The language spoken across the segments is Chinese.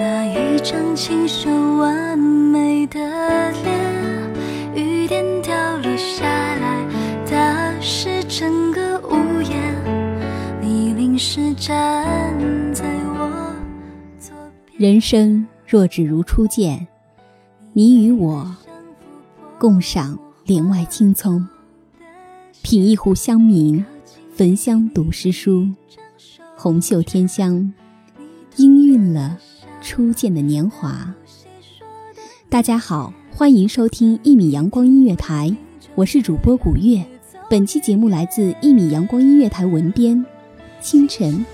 那一张清秀完美的脸？雨点掉落下来，打湿整个屋檐。你淋湿站在我左边。人生若只如初见，你与我共赏帘外青葱，品一壶香茗，焚香读诗书，红袖添香，氤氲了初见的年华。大家好，欢迎收听一米阳光音乐台，我是主播古月。本期节目来自一米阳光音乐台文编清晨。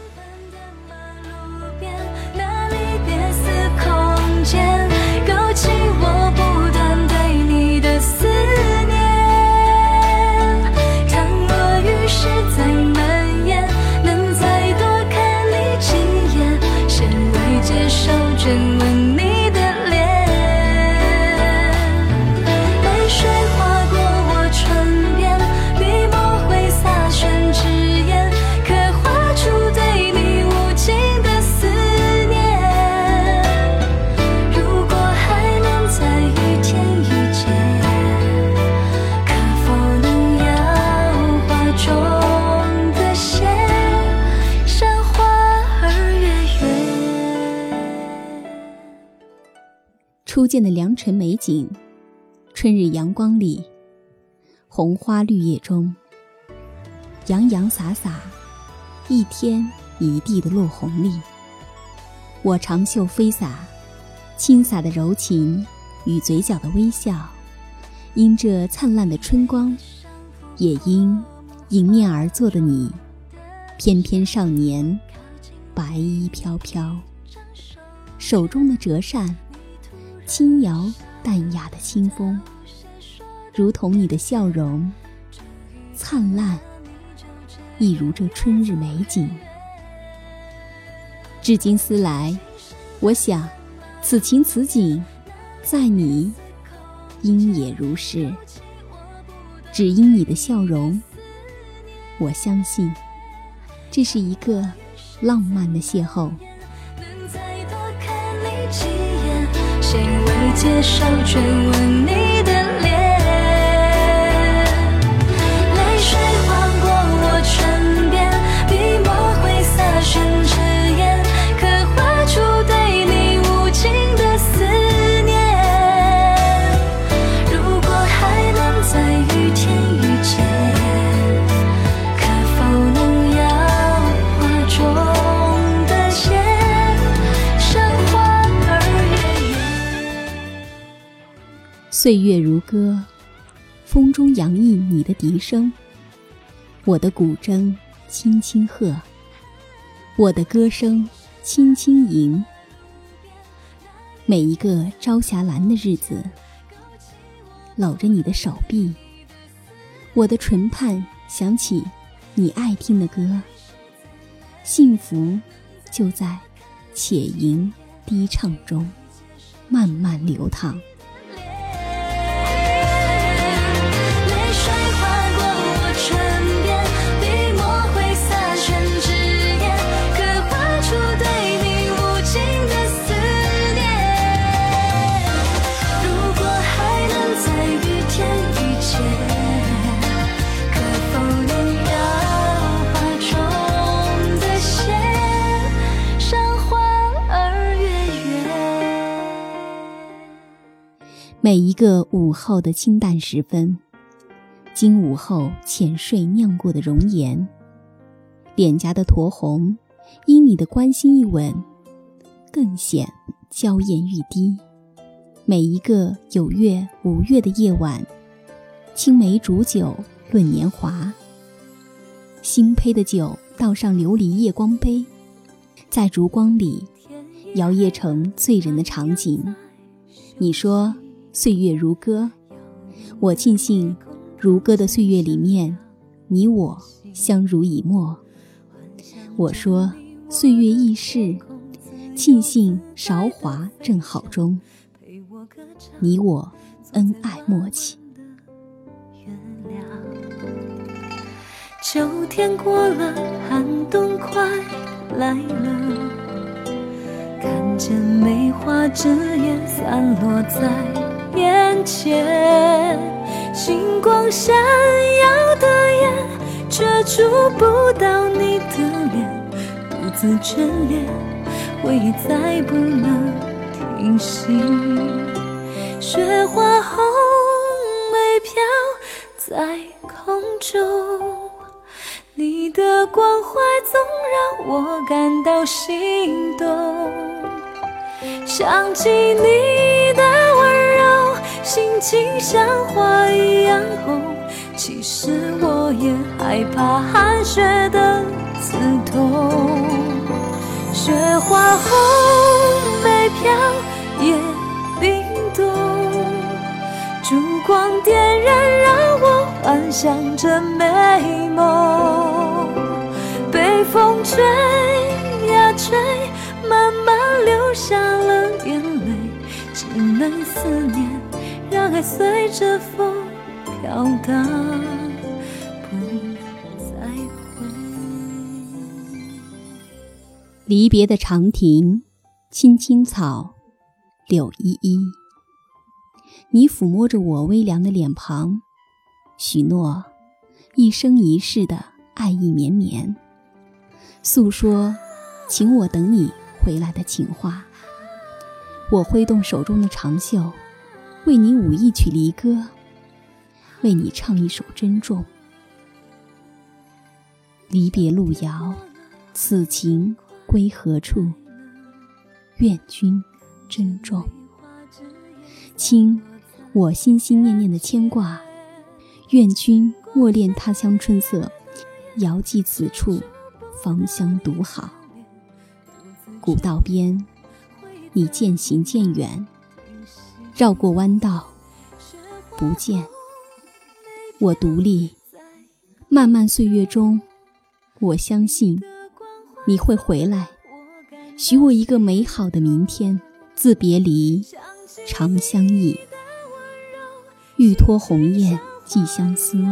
的良辰美景，春日阳光里，红花绿叶中，洋洋洒洒，一天一地的落红里。我长袖飞洒，轻洒的柔情与嘴角的微笑，因这灿烂的春光，也因迎面而坐的你，翩翩少年，白衣飘飘，手中的折扇。轻摇淡雅的清风，如同你的笑容，灿烂，一如这春日美景。至今思来，我想，此情此景，在你，应也如是。只因你的笑容，我相信，这是一个浪漫的邂逅。谁未接受追问你岁月如歌，风中洋溢你的笛声，我的古筝轻轻和，我的歌声轻轻吟。每一个朝霞蓝的日子，搂着你的手臂，我的唇畔响起你爱听的歌。幸福就在且吟低唱中慢慢流淌。每一个午后的清淡时分，经午后浅睡酿过的容颜，脸颊的酡红，因你的关心一吻，更显娇艳欲滴。每一个有月无月的夜晚，青梅煮酒论年华，新醅的酒倒上琉璃夜光杯，在烛光里摇曳成醉人的场景。你说。岁月如歌，我庆幸如歌的岁月里面，你我相濡以沫。我说岁月易逝，庆幸韶华正好中，你我恩爱默契。秋天过了，寒冬快来了，看见梅花枝叶散落在。前，星光闪耀的眼，却触不到你的脸，独自眷恋，回忆再不能停息。雪花红梅飘在空中，你的关怀总让我感到心动，想起你。心情像花一样红，其实我也害怕寒雪的刺痛。雪花红梅飘也冰冻，烛光点燃，让我幻想着美梦。被风吹呀吹，慢慢流下了眼泪，只能思念。让爱随着风飘荡，离别的长亭，青青草，柳依依。你抚摸着我微凉的脸庞，许诺一生一世的爱意绵绵，诉说请我等你回来的情话。我挥动手中的长袖。为你舞一曲离歌，为你唱一首珍重。离别路遥，此情归何处？愿君珍重。倾我心心念念的牵挂，愿君默恋他乡春色，遥寄此处芳香独好。古道边，你渐行渐远。绕过弯道，不见我独立。漫漫岁月中，我相信你会回来，许我一个美好的明天。自别离，长相忆。欲托鸿雁寄相思，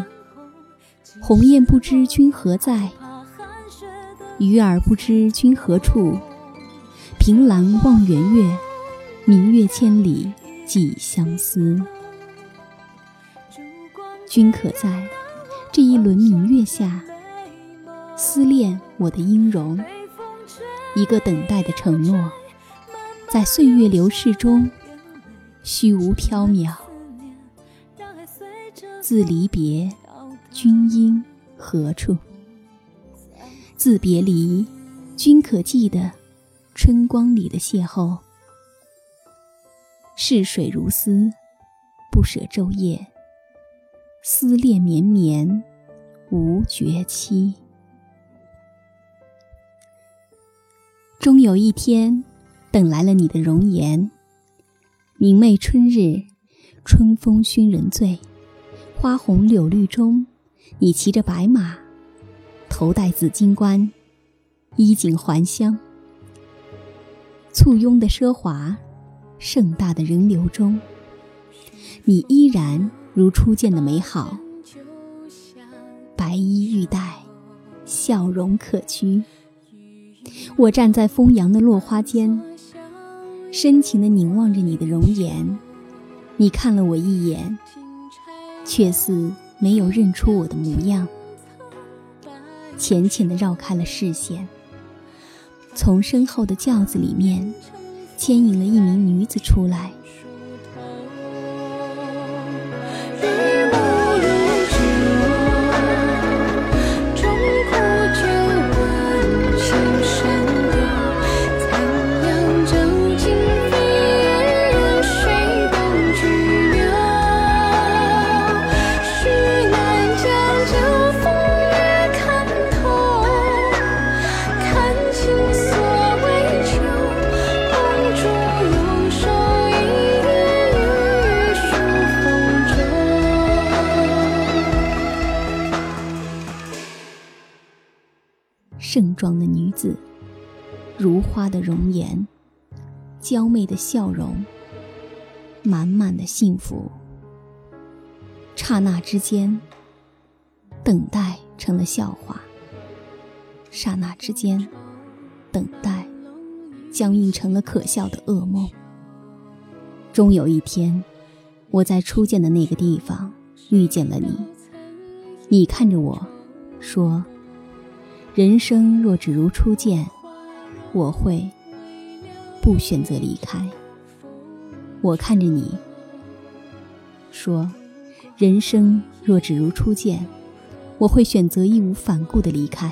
鸿雁不知君何在，鱼儿不知君何处。凭栏望圆月，明月千里。寄相思，君可在这一轮明月下思念我的音容？一个等待的承诺，在岁月流逝中虚无缥缈。自离别，君应何处？自别离，君可记得春光里的邂逅？逝水如丝，不舍昼夜，思恋绵绵无绝期。终有一天，等来了你的容颜。明媚春日，春风熏人醉，花红柳绿中，你骑着白马，头戴紫金冠，衣锦还乡。簇拥的奢华，盛大的人流中，你依然如初见的美好，白衣玉带。笑容可掬。我站在风扬的落花间，深情地凝望着你的容颜。你看了我一眼，却似没有认出我的模样，浅浅地绕开了视线。从身后的轿子里面，牵引了一名女子出来。盛装的女子，如花的容颜，娇媚的笑容，满满的幸福。刹那之间，等待成了笑话；刹那之间，等待僵硬成了可笑的噩梦。终有一天，我在初见的那个地方遇见了你，你看着我，说。人生若只如初见，我会不选择离开。我看着你，说：人生若只如初见，我会选择义无反顾的离开。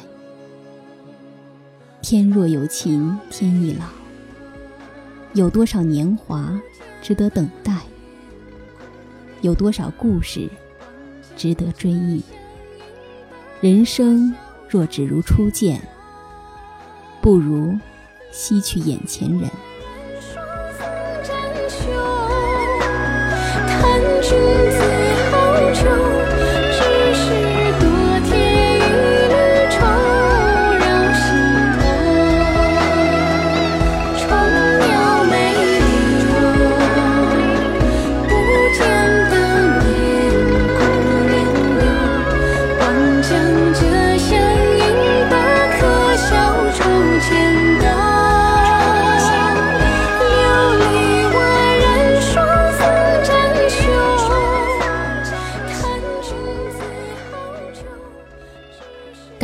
天若有情天亦老，有多少年华值得等待？有多少故事值得追忆？人生。若只如初见，不如惜取眼前人。